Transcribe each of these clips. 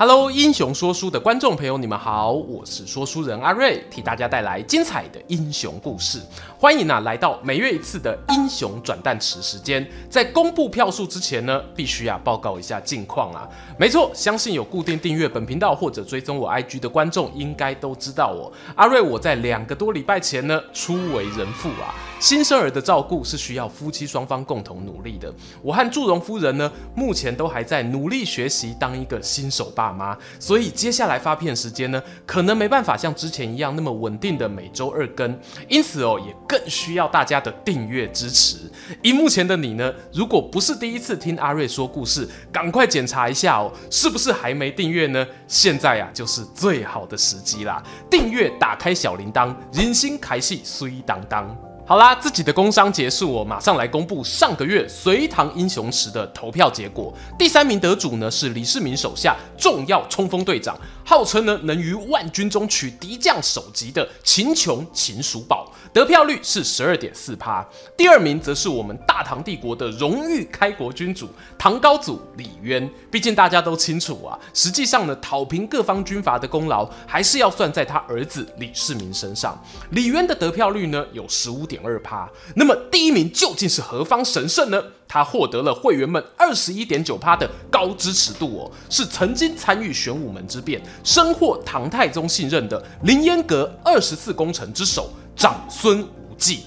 Hello，英雄说书的观众朋友，你们好，我是说书人阿瑞，替大家带来精彩的英雄故事。欢迎啊，来到每月一次的英雄转蛋池时间。在公布票数之前呢，必须啊报告一下近况啊。没错，相信有固定订阅本频道或者追踪我 IG 的观众，应该都知道我阿瑞。我在两个多礼拜前呢，初为人父啊。新生儿的照顾是需要夫妻双方共同努力的。我和祝融夫人呢，目前都还在努力学习当一个新手爸妈，所以接下来发片时间呢，可能没办法像之前一样那么稳定的每周二更。因此哦，也更需要大家的订阅支持。荧幕前的你呢，如果不是第一次听阿瑞说故事，赶快检查一下哦，是不是还没订阅呢？现在呀，就是最好的时机啦！订阅，打开小铃铛，人心开始水当当。好啦，自己的工商结束，我马上来公布上个月隋唐英雄池的投票结果。第三名得主呢是李世民手下重要冲锋队长，号称呢能于万军中取敌将首级的秦琼秦叔宝，得票率是十二点四趴。第二名则是我们大唐帝国的荣誉开国君主唐高祖李渊。毕竟大家都清楚啊，实际上呢讨平各方军阀的功劳还是要算在他儿子李世民身上。李渊的得票率呢有十五点二趴，那么第一名究竟是何方神圣呢？他获得了会员们二十一点九趴的高支持度哦，是曾经参与玄武门之变、深获唐太宗信任的凌烟阁二十四功臣之首长孙无忌。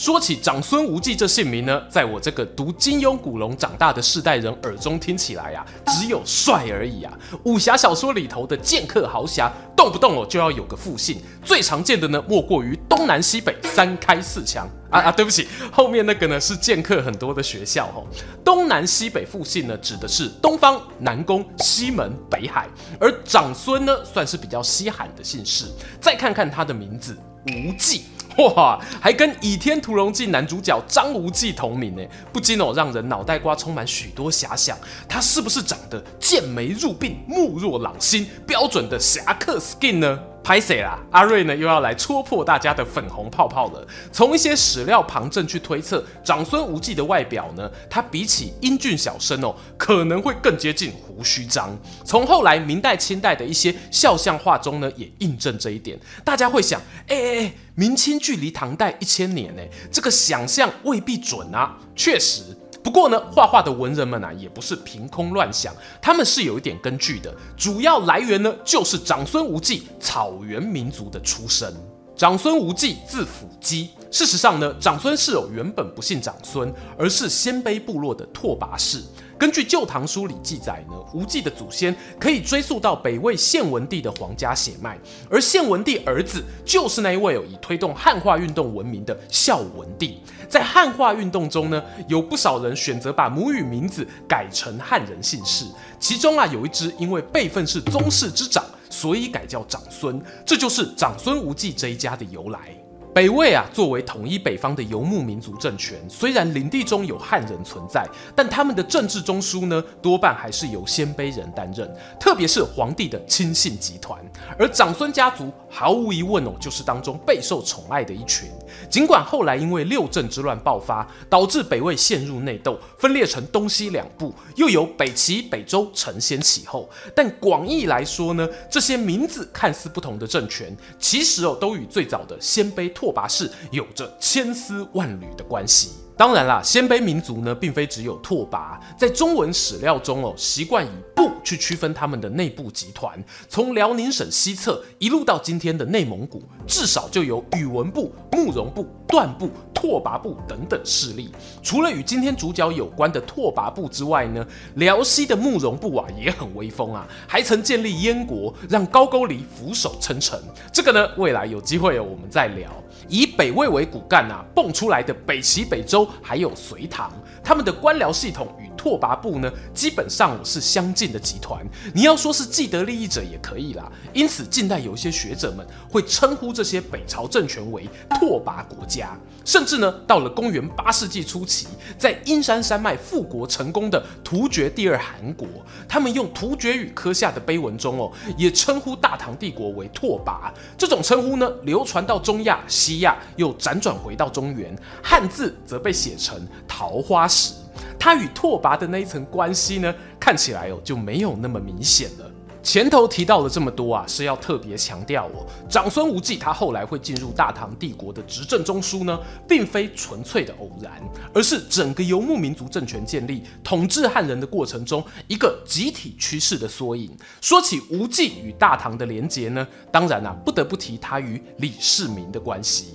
说起长孙无忌这姓名呢，在我这个读金庸古龙长大的世代人耳中听起来啊，只有帅而已啊。武侠小说里头的剑客豪侠，动不动哦就要有个复姓，最常见的呢，莫过于东南西北三开四强啊啊！对不起，后面那个呢是剑客很多的学校哦。东南西北复姓呢，指的是东方、南宫、西门、北海，而长孙呢，算是比较稀罕的姓氏。再看看他的名字，无忌。哇，还跟《倚天屠龙记》男主角张无忌同名呢，不禁哦让人脑袋瓜充满许多遐想。他是不是长得剑眉入鬓、目若朗星，标准的侠客 skin 呢？拍谁啦，阿瑞呢又要来戳破大家的粉红泡泡了。从一些史料旁证去推测，长孙无忌的外表呢，他比起英俊小生哦，可能会更接近胡须张。从后来明代、清代的一些肖像画中呢，也印证这一点。大家会想，哎哎哎，明清距离唐代一千年呢，这个想象未必准啊。确实。不过呢，画画的文人们啊，也不是凭空乱想，他们是有一点根据的。主要来源呢，就是长孙无忌草原民族的出身。长孙无忌字辅基，事实上呢，长孙氏哦原本不姓长孙，而是鲜卑部落的拓跋氏。根据《旧唐书》里记载呢，无忌的祖先可以追溯到北魏献文帝的皇家血脉，而献文帝儿子就是那一位哦以推动汉化运动闻名的孝文帝。在汉化运动中呢，有不少人选择把母语名字改成汉人姓氏，其中啊有一支因为辈分是宗室之长，所以改叫长孙，这就是长孙无忌这一家的由来。北魏啊，作为统一北方的游牧民族政权，虽然领地中有汉人存在，但他们的政治中枢呢，多半还是由鲜卑人担任，特别是皇帝的亲信集团。而长孙家族毫无疑问哦，就是当中备受宠爱的一群。尽管后来因为六镇之乱爆发，导致北魏陷入内斗，分裂成东西两部，又有北齐、北周承先启后，但广义来说呢，这些名字看似不同的政权，其实哦，都与最早的鲜卑。拓跋氏有着千丝万缕的关系。当然啦，鲜卑民族呢，并非只有拓跋，在中文史料中哦，习惯以部去区分他们的内部集团。从辽宁省西侧一路到今天的内蒙古，至少就有宇文部、慕容部、段部、拓跋部等等势力。除了与今天主角有关的拓跋部之外呢，辽西的慕容部啊也很威风啊，还曾建立燕国，让高句丽俯首称臣。这个呢，未来有机会哦，我们再聊。以北魏为骨干啊，蹦出来的北齐、北周还有隋唐，他们的官僚系统与拓跋部呢，基本上是相近的集团。你要说是既得利益者也可以啦。因此，近代有一些学者们会称呼这些北朝政权为拓跋国家。甚至呢，到了公元八世纪初期，在阴山山脉复国成功的突厥第二汗国，他们用突厥语刻下的碑文中哦，也称呼大唐帝国为拓跋。这种称呼呢，流传到中亚、西亚，又辗转回到中原，汉字则被写成桃花石。他与拓跋的那一层关系呢，看起来哦就没有那么明显了。前头提到了这么多啊，是要特别强调哦，长孙无忌他后来会进入大唐帝国的执政中枢呢，并非纯粹的偶然，而是整个游牧民族政权建立、统治汉人的过程中一个集体趋势的缩影。说起无忌与大唐的连结呢，当然啊，不得不提他与李世民的关系。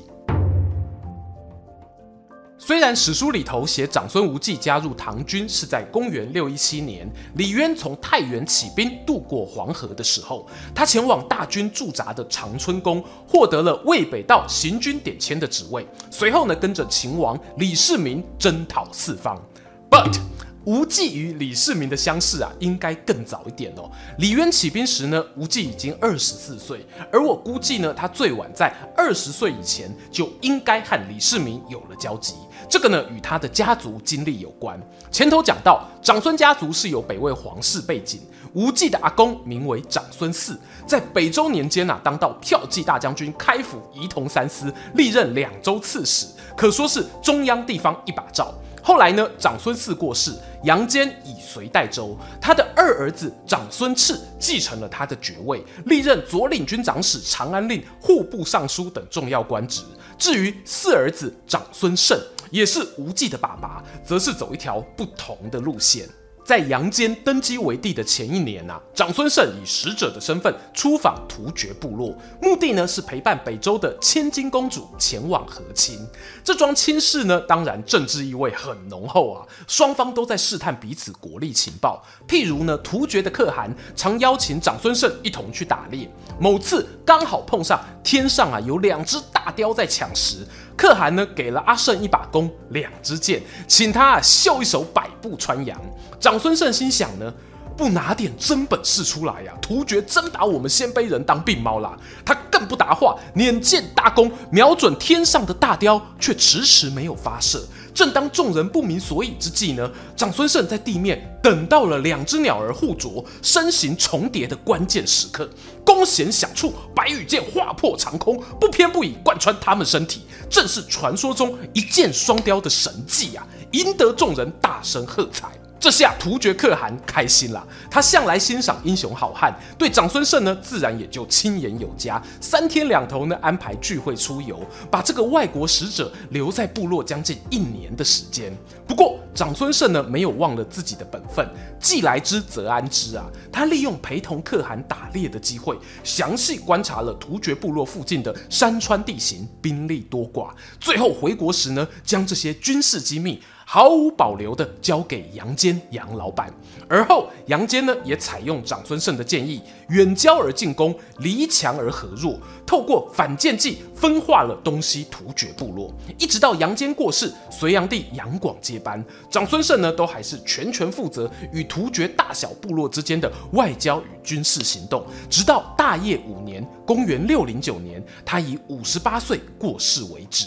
虽然史书里头写长孙无忌加入唐军是在公元六一七年，李渊从太原起兵渡过黄河的时候，他前往大军驻扎的长春宫，获得了渭北道行军典签的职位。随后呢，跟着秦王李世民征讨四方。But 无忌与李世民的相识啊，应该更早一点哦。李渊起兵时呢，无忌已经二十四岁，而我估计呢，他最晚在二十岁以前就应该和李世民有了交集。这个呢，与他的家族经历有关。前头讲到，长孙家族是有北魏皇室背景，无忌的阿公名为长孙嗣，在北周年间啊，当到驃骑大将军开府仪同三司，历任两州刺史，可说是中央地方一把罩。后来呢，长孙泗过世，杨坚以隋代州，他的二儿子长孙赤继承了他的爵位，历任左领军长史、长安令、户部尚书等重要官职。至于四儿子长孙晟，也是无忌的爸爸，则是走一条不同的路线。在杨坚登基为帝的前一年啊，长孙晟以使者的身份出访突厥部落，目的呢是陪伴北周的千金公主前往和亲。这桩亲事呢，当然政治意味很浓厚啊，双方都在试探彼此国力情报。譬如呢，突厥的可汗常邀请长孙晟一同去打猎，某次刚好碰上天上啊有两只大雕在抢食。可汗呢，给了阿胜一把弓、两支箭，请他秀一手百步穿杨。长孙胜心想呢，不拿点真本事出来呀、突厥真把我们鲜卑人当病猫啦。他更不答话，捻箭搭弓，瞄准天上的大雕，却迟迟没有发射。正当众人不明所以之际呢，长孙晟在地面等到了两只鸟儿互啄、身形重叠的关键时刻，弓弦响处，白羽箭划破长空，不偏不倚贯穿他们身体，正是传说中一箭双雕的神迹啊！赢得众人大声喝彩。这下突厥可汗开心了，他向来欣赏英雄好汉，对长孙晟呢自然也就亲言有加，三天两头呢安排聚会出游，把这个外国使者留在部落将近一年的时间。不过长孙晟呢没有忘了自己的本分，既来之则安之啊，他利用陪同可汗打猎的机会，详细观察了突厥部落附近的山川地形，兵力多寡，最后回国时呢将这些军事机密。毫无保留地交给杨坚杨老板，而后杨坚呢也采用长孙晟的建议，远交而近攻，离强而和弱，透过反间计分化了东西突厥部落，一直到杨坚过世，隋炀帝杨广接班，长孙晟呢都还是全权负责与突厥大小部落之间的外交与军事行动，直到大业五年（公元六零九年），他以五十八岁过世为止。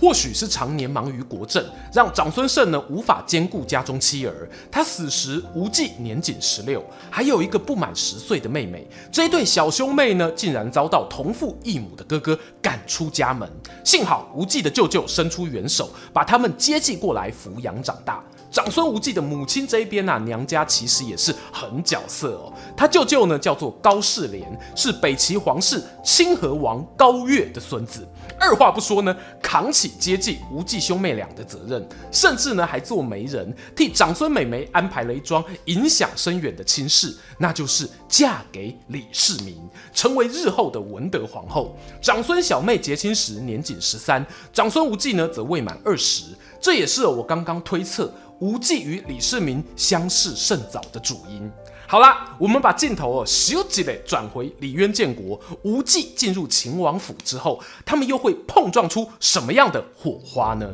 或许是常年忙于国政，让长孙晟呢无法兼顾家中妻儿。他死时，无忌年仅十六，还有一个不满十岁的妹妹。这一对小兄妹呢，竟然遭到同父异母的哥哥赶出家门。幸好无忌的舅舅伸出援手，把他们接济过来抚养长大。长孙无忌的母亲这一边啊，娘家其实也是狠角色哦。他舅舅呢叫做高士廉，是北齐皇室清河王高岳的孙子。二话不说呢，扛起接济无忌兄妹俩的责任，甚至呢还做媒人，替长孙美眉安排了一桩影响深远的亲事，那就是嫁给李世民，成为日后的文德皇后。长孙小妹结亲时年仅十三，长孙无忌呢则未满二十，这也是我刚刚推测。无忌与李世民相识甚早的主因。好啦，我们把镜头哦，咻几嘞转回李渊建国，无忌进入秦王府之后，他们又会碰撞出什么样的火花呢？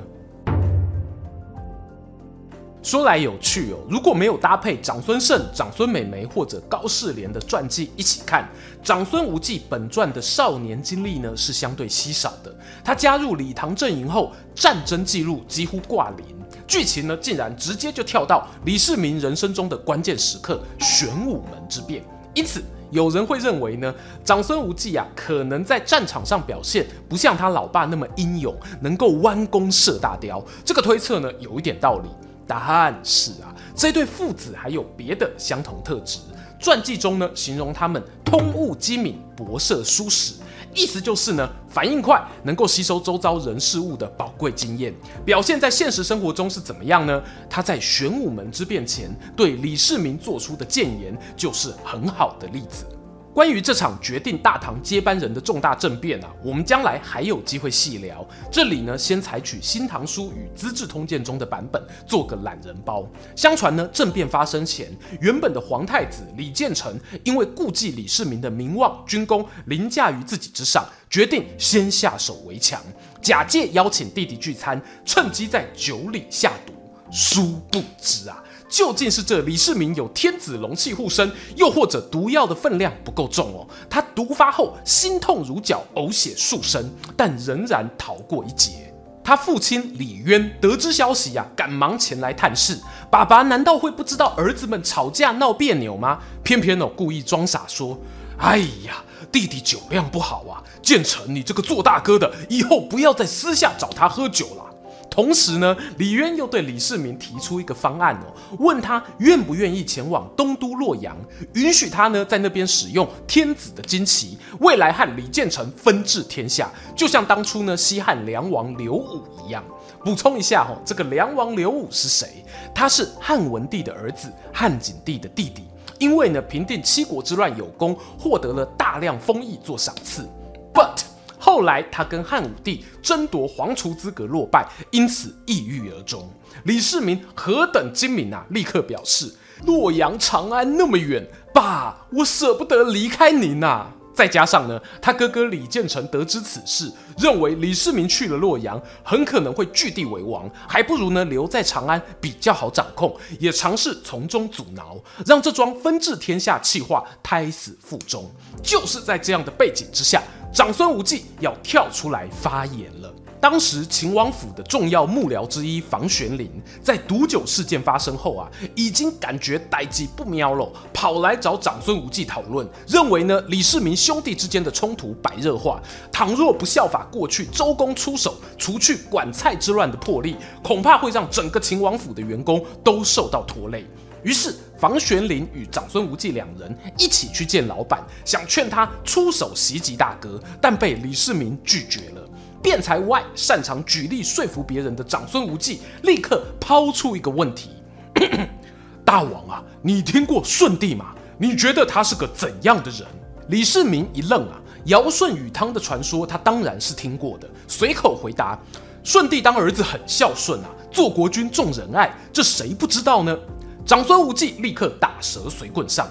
说来有趣哦，如果没有搭配长孙晟、长孙美眉或者高士廉的传记一起看，长孙无忌本传的少年经历呢是相对稀少的。他加入李唐阵营后，战争记录几乎挂零，剧情呢竟然直接就跳到李世民人生中的关键时刻——玄武门之变。因此，有人会认为呢，长孙无忌啊可能在战场上表现不像他老爸那么英勇，能够弯弓射大雕。这个推测呢有一点道理。答案是啊，这对父子还有别的相同特质。传记中呢，形容他们通悟机敏、博涉书史，意思就是呢，反应快，能够吸收周遭人事物的宝贵经验。表现在现实生活中是怎么样呢？他在玄武门之变前对李世民做出的谏言，就是很好的例子。关于这场决定大唐接班人的重大政变啊，我们将来还有机会细聊。这里呢，先采取《新唐书》与《资治通鉴》中的版本，做个懒人包。相传呢，政变发生前，原本的皇太子李建成因为顾忌李世民的名望、军功凌驾于自己之上，决定先下手为强，假借邀请弟弟聚餐，趁机在酒里下毒。殊不知啊。究竟是这李世民有天子龙气护身，又或者毒药的分量不够重哦？他毒发后心痛如绞，呕血数升，但仍然逃过一劫。他父亲李渊得知消息呀、赶忙前来探视。爸爸难道会不知道儿子们吵架闹别扭吗？偏偏哦，故意装傻说：“哎呀，弟弟酒量不好啊，建成你这个做大哥的，以后不要再私下找他喝酒了。”同时呢，李渊又对李世民提出一个方案哦，问他愿不愿意前往东都洛阳，允许他呢在那边使用天子的旌旗，未来和李建成分治天下，就像当初呢西汉梁王刘武一样。补充一下哦，这个梁王刘武是谁？他是汉文帝的儿子，汉景帝的弟弟，因为呢平定七国之乱有功，获得了大量封邑做赏赐。But 后来，他跟汉武帝争夺皇储资格落败，因此抑郁而终。李世民何等精明啊！立刻表示：洛阳、长安那么远，爸，我舍不得离开您呐。再加上呢，他哥哥李建成得知此事，认为李世民去了洛阳，很可能会据地为王，还不如呢留在长安比较好掌控，也尝试从中阻挠，让这桩分治天下气划胎死腹中。就是在这样的背景之下。长孙无忌要跳出来发言了。当时秦王府的重要幕僚之一房玄龄，在毒酒事件发生后啊，已经感觉代志不妙了，跑来找长孙无忌讨论，认为呢李世民兄弟之间的冲突白热化，倘若不效法过去周公出手除去管蔡之乱的魄力，恐怕会让整个秦王府的员工都受到拖累。于是，房玄龄与长孙无忌两人一起去见老板，想劝他出手袭击大哥，但被李世民拒绝了。辩才外擅长举例说服别人的长孙无忌，立刻抛出一个问题：“ 大王啊，你听过舜帝吗？你觉得他是个怎样的人？”李世民一愣啊，尧舜禹汤的传说他当然是听过的，随口回答：“舜帝当儿子很孝顺啊，做国君重仁爱，这谁不知道呢？”长孙无忌立刻打蛇随棍上，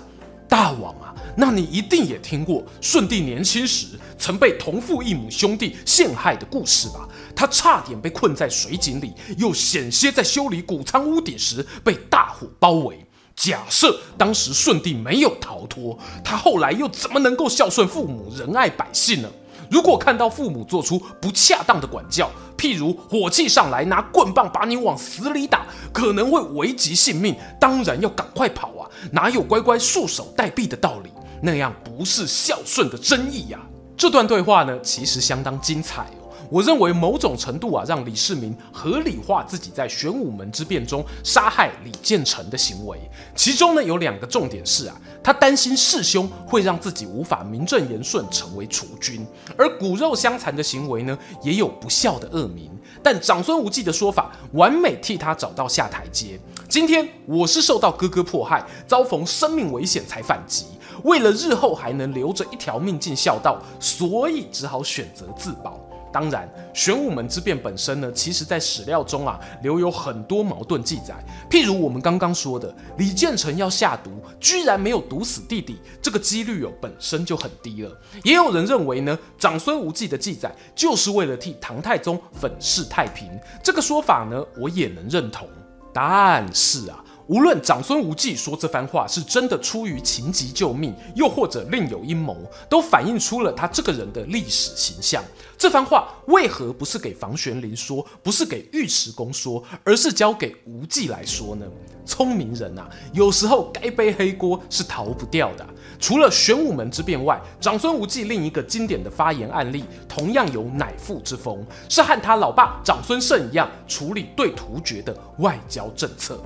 大王啊，那你一定也听过舜帝年轻时曾被同父异母兄弟陷害的故事吧？他差点被困在水井里，又险些在修理谷仓屋顶时被大火包围。假设当时舜帝没有逃脱，他后来又怎么能够孝顺父母、仁爱百姓呢？如果看到父母做出不恰当的管教，譬如火气上来拿棍棒把你往死里打，可能会危及性命，当然要赶快跑啊！哪有乖乖束手待毙的道理？那样不是孝顺的真意呀！这段对话呢，其实相当精彩哦。我认为某种程度啊，让李世民合理化自己在玄武门之变中杀害李建成的行为。其中呢，有两个重点是啊，他担心弑兄会让自己无法名正言顺成为储君，而骨肉相残的行为呢，也有不孝的恶名。但长孙无忌的说法完美替他找到下台阶。今天我是受到哥哥迫害，遭逢生命危险才反击，为了日后还能留着一条命尽孝道，所以只好选择自保。当然，玄武门之变本身呢，其实在史料中啊留有很多矛盾记载。譬如我们刚刚说的，李建成要下毒，居然没有毒死弟弟，这个几率哦本身就很低了。也有人认为呢，长孙无忌的记载就是为了替唐太宗粉饰太平，这个说法呢我也能认同。但是啊。无论长孙无忌说这番话是真的出于情急救命，又或者另有阴谋，都反映出了他这个人的历史形象。这番话为何不是给房玄龄说，不是给尉迟恭说，而是交给无忌来说呢？聪明人啊，有时候该背黑锅是逃不掉的。除了玄武门之变外，长孙无忌另一个经典的发言案例，同样有乃父之风，是和他老爸长孙晟一样处理对突厥的外交政策。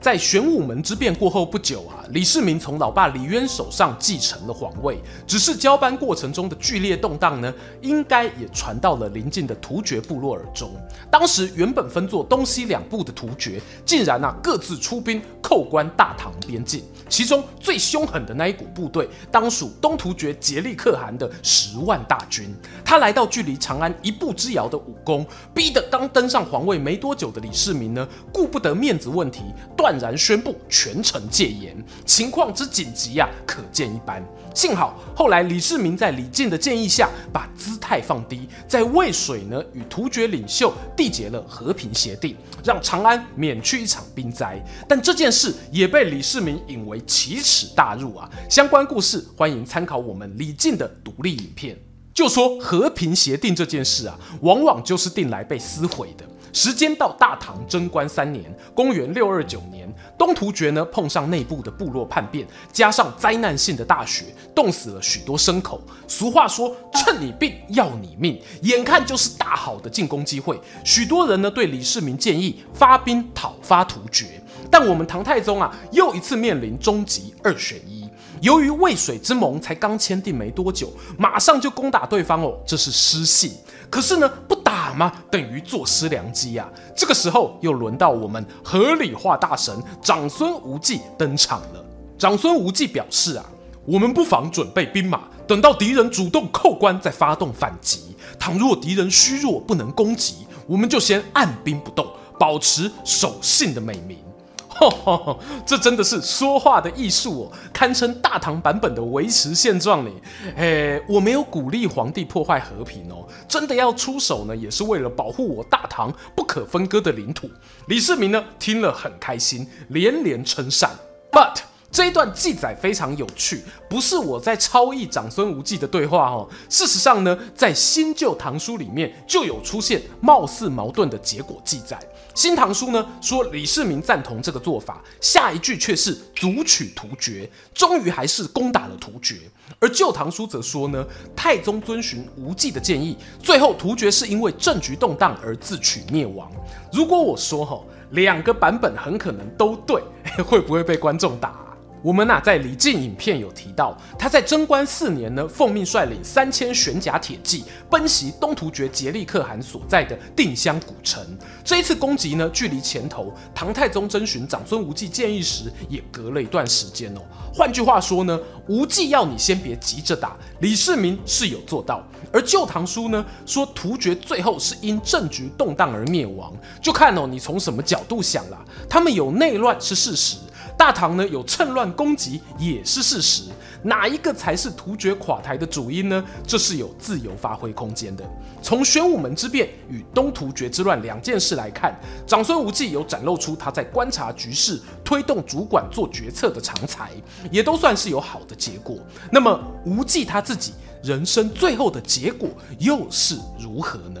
在玄武门之变过后不久啊，李世民从老爸李渊手上继承了皇位。只是交班过程中的剧烈动荡呢，应该也传到了邻近的突厥部落耳中。当时原本分作东西两部的突厥，竟然啊各自出兵扣关大唐边境。其中最凶狠的那一股部队，当属东突厥顉利可汗的十万大军。他来到距离长安一步之遥的武功，逼得刚登上皇位没多久的李世民呢，顾不得面子问题，断然宣布全城戒严。情况之紧急呀、啊，可见一斑。幸好后来李世民在李靖的建议下，把姿态放低，在渭水呢与突厥领袖缔结了和平协定，让长安免去一场兵灾。但这件事也被李世民引为奇耻大辱啊！相关故事欢迎参考我们李靖的独立影片。就说和平协定这件事啊，往往就是定来被撕毁的。时间到大唐贞观三年，公元六二九年，东突厥呢碰上内部的部落叛变，加上灾难性的大雪，冻死了许多牲口。俗话说，趁你病要你命，眼看就是大好的进攻机会，许多人呢对李世民建议发兵讨伐突厥，但我们唐太宗啊又一次面临终极二选一。由于渭水之盟才刚签订没多久，马上就攻打对方哦，这是失信。可是呢，不打吗，等于坐失良机呀、啊。这个时候又轮到我们合理化大神长孙无忌登场了。长孙无忌表示啊，我们不妨准备兵马，等到敌人主动扣关再发动反击。倘若敌人虚弱不能攻击，我们就先按兵不动，保持守信的美名。这真的是说话的艺术哦，堪称大唐版本的维持现状呢。诶，我没有鼓励皇帝破坏和平哦，真的要出手呢，也是为了保护我大唐不可分割的领土。李世民呢，听了很开心，连连称善。But 这一段记载非常有趣，不是我在抄译长孙无忌的对话哦。事实上呢，在新旧唐书里面就有出现貌似矛盾的结果记载。新唐书呢说李世民赞同这个做法，下一句却是卒取突厥，终于还是攻打了突厥。而旧唐书则说呢，太宗遵循无忌的建议，最后突厥是因为政局动荡而自取灭亡。如果我说哈，两个版本很可能都对，会不会被观众打？我们呐，在李靖影片有提到，他在贞观四年呢，奉命率领三千玄甲铁骑奔袭东突厥顉利可汗所在的定襄古城。这一次攻击呢，距离前头唐太宗征询长孙无忌建议时，也隔了一段时间哦。换句话说呢，无忌要你先别急着打，李世民是有做到。而旧唐书呢，说突厥最后是因政局动荡而灭亡，就看哦，你从什么角度想啦。他们有内乱是事实。大唐呢，有趁乱攻击也是事实，哪一个才是突厥垮台的主因呢？这是有自由发挥空间的。从玄武门之变与东突厥之乱两件事来看，长孙无忌有展露出他在观察局势、推动主管做决策的长才，也都算是有好的结果。那么无忌他自己人生最后的结果又是如何呢？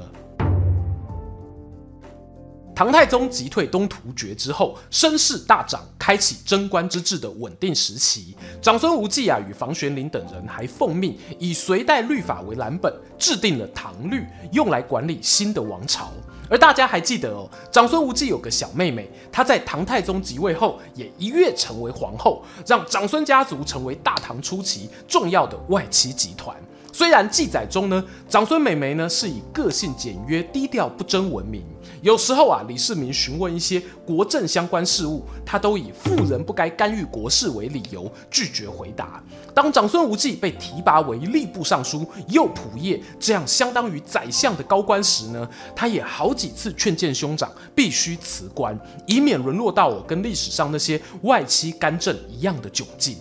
唐太宗击退东突厥之后，声势大涨，开启贞观之治的稳定时期。长孙无忌啊，与房玄龄等人还奉命以隋代律法为蓝本，制定了唐律，用来管理新的王朝。而大家还记得哦，长孙无忌有个小妹妹，她在唐太宗即位后，也一跃成为皇后，让长孙家族成为大唐初期重要的外戚集团。虽然记载中呢，长孙美眉呢是以个性简约、低调不争闻名。有时候啊，李世民询问一些国政相关事务，他都以妇人不该干预国事为理由拒绝回答。当长孙无忌被提拔为吏部尚书、右仆射这样相当于宰相的高官时呢，他也好几次劝谏兄长必须辞官，以免沦落到我跟历史上那些外戚干政一样的窘境。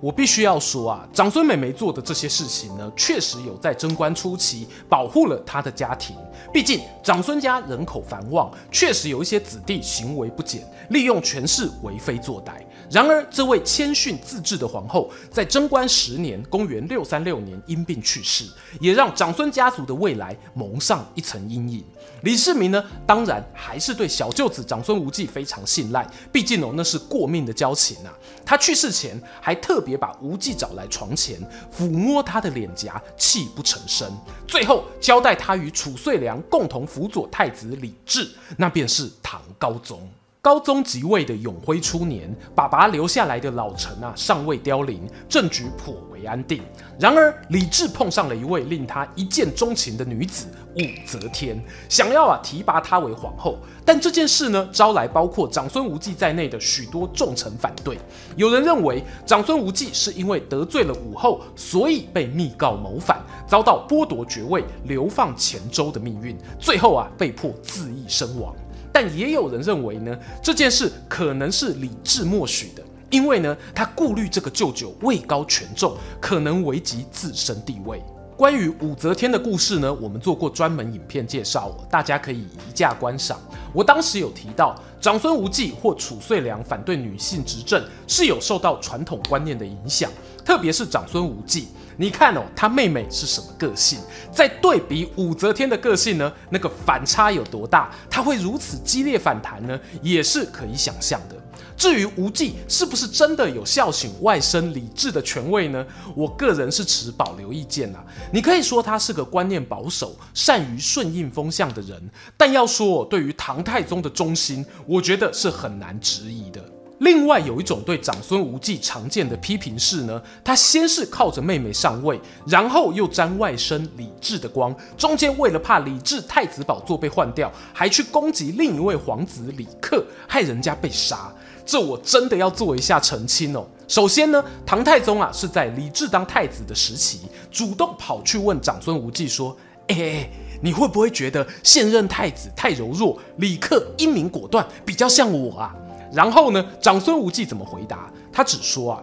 我必须要说啊，长孙美眉做的这些事情呢，确实有在贞观初期保护了她的家庭。毕竟长孙家人口繁旺，确实有一些子弟行为不检，利用权势为非作歹。然而，这位谦逊自制的皇后，在贞观十年（公元六三六年）因病去世，也让长孙家族的未来蒙上一层阴影。李世民呢，当然还是对小舅子长孙无忌非常信赖，毕竟哦，那是过命的交情啊。他去世前还特别也把无忌找来床前，抚摸他的脸颊，泣不成声。最后交代他与褚遂良共同辅佐太子李治，那便是唐高宗。高宗即位的永徽初年，爸爸留下来的老臣啊，尚未凋零，政局颇为安定。然而李治碰上了一位令他一见钟情的女子武则天，想要啊提拔她为皇后。但这件事呢，招来包括长孙无忌在内的许多重臣反对。有人认为长孙无忌是因为得罪了武后，所以被密告谋反，遭到剥夺爵位、流放黔州的命运，最后啊被迫自缢身亡。但也有人认为呢，这件事可能是李治默许的，因为呢，他顾虑这个舅舅位高权重，可能危及自身地位。关于武则天的故事呢，我们做过专门影片介绍，大家可以移驾观赏。我当时有提到，长孙无忌或褚遂良反对女性执政，是有受到传统观念的影响，特别是长孙无忌。你看哦，他妹妹是什么个性？再对比武则天的个性呢？那个反差有多大？他会如此激烈反弹呢？也是可以想象的。至于无忌是不是真的有孝顺外甥李治的权位呢？我个人是持保留意见啊。你可以说他是个观念保守、善于顺应风向的人，但要说对于唐太宗的忠心，我觉得是很难质疑的。另外有一种对长孙无忌常见的批评是呢，他先是靠着妹妹上位，然后又沾外甥李治的光，中间为了怕李治太子宝座被换掉，还去攻击另一位皇子李克，害人家被杀。这我真的要做一下澄清哦。首先呢，唐太宗啊是在李治当太子的时期，主动跑去问长孙无忌说：“哎，你会不会觉得现任太子太柔弱，李克英明果断，比较像我啊？”然后呢，长孙无忌怎么回答？他只说啊，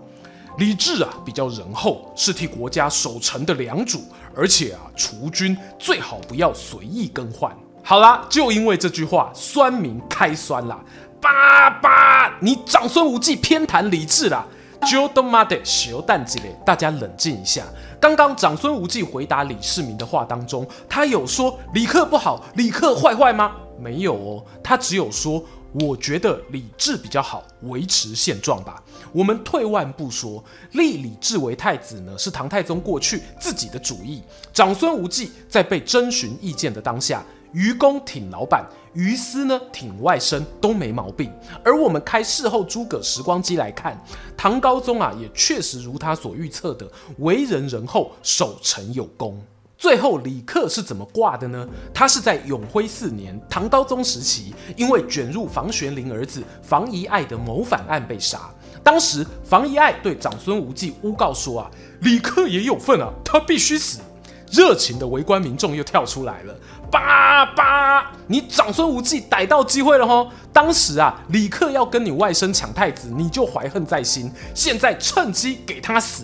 李治啊比较仁厚，是替国家守城的良主，而且啊，储君最好不要随意更换。好啦，就因为这句话，酸民开酸啦，爸爸，你长孙无忌偏袒李治啦，就他妈的小蛋鸡嘞！大家冷静一下。刚刚长孙无忌回答李世民的话当中，他有说李克不好，李克坏坏吗？没有哦，他只有说。我觉得李治比较好，维持现状吧。我们退万步说，立李治为太子呢，是唐太宗过去自己的主意。长孙无忌在被征询意见的当下，于公挺老板，于私呢挺外甥，都没毛病。而我们开事后诸葛时光机来看，唐高宗啊，也确实如他所预测的，为人仁厚，守城有功。最后李克是怎么挂的呢？他是在永徽四年唐高宗时期，因为卷入房玄龄儿子房遗爱的谋反案被杀。当时房遗爱对长孙无忌诬告说啊，李克也有份啊，他必须死。热情的围观民众又跳出来了，叭叭，你长孙无忌逮到机会了吼！当时啊，李克要跟你外甥抢太子，你就怀恨在心，现在趁机给他死。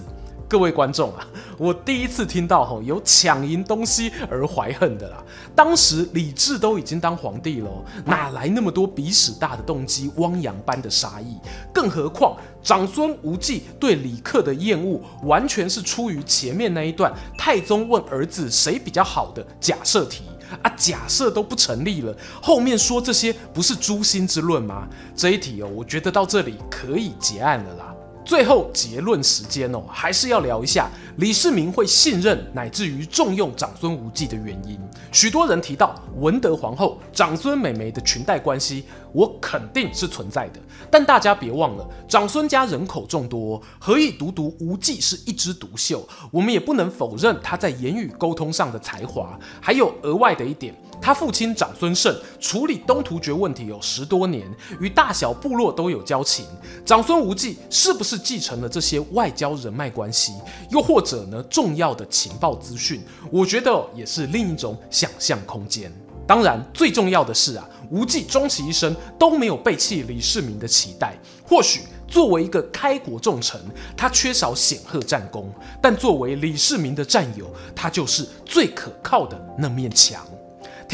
各位观众啊，我第一次听到吼有抢赢东西而怀恨的啦。当时李治都已经当皇帝了，哪来那么多鼻屎大的动机、汪洋般的杀意？更何况长孙无忌对李克的厌恶，完全是出于前面那一段太宗问儿子谁比较好的假设题啊，假设都不成立了，后面说这些不是诛心之论吗？这一题哦，我觉得到这里可以结案了啦。最后结论时间哦，还是要聊一下李世民会信任乃至于重用长孙无忌的原因。许多人提到文德皇后、长孙美眉的裙带关系，我肯定是存在的。但大家别忘了，长孙家人口众多，何以独独无忌是一枝独秀？我们也不能否认他在言语沟通上的才华。还有额外的一点。他父亲长孙晟处理东突厥问题有十多年，与大小部落都有交情。长孙无忌是不是继承了这些外交人脉关系，又或者呢，重要的情报资讯？我觉得也是另一种想象空间。当然，最重要的是啊，无忌终其一生都没有背弃李世民的期待。或许。作为一个开国重臣，他缺少显赫战功，但作为李世民的战友，他就是最可靠的那面墙。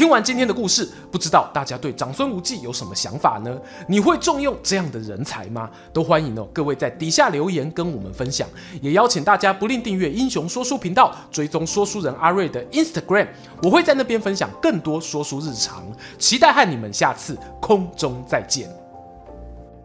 听完今天的故事，不知道大家对长孙无忌有什么想法呢？你会重用这样的人才吗？都欢迎哦，各位在底下留言跟我们分享，也邀请大家不吝订阅英雄说书频道，追踪说书人阿瑞的 Instagram，我会在那边分享更多说书日常，期待和你们下次空中再见。